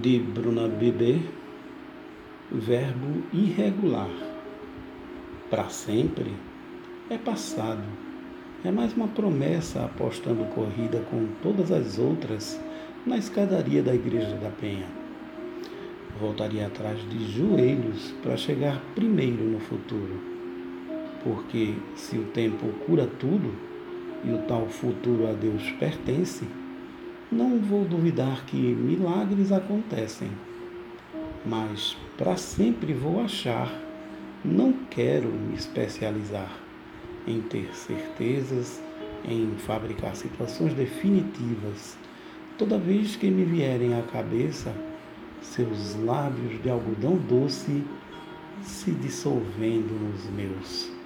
de Bruna Bebê, verbo irregular. Para sempre é passado. É mais uma promessa apostando corrida com todas as outras na escadaria da Igreja da Penha. Voltaria atrás de joelhos para chegar primeiro no futuro. Porque se o tempo cura tudo e o tal futuro a Deus pertence, não vou duvidar que milagres acontecem, mas para sempre vou achar, não quero me especializar em ter certezas, em fabricar situações definitivas. Toda vez que me vierem à cabeça seus lábios de algodão doce se dissolvendo nos meus.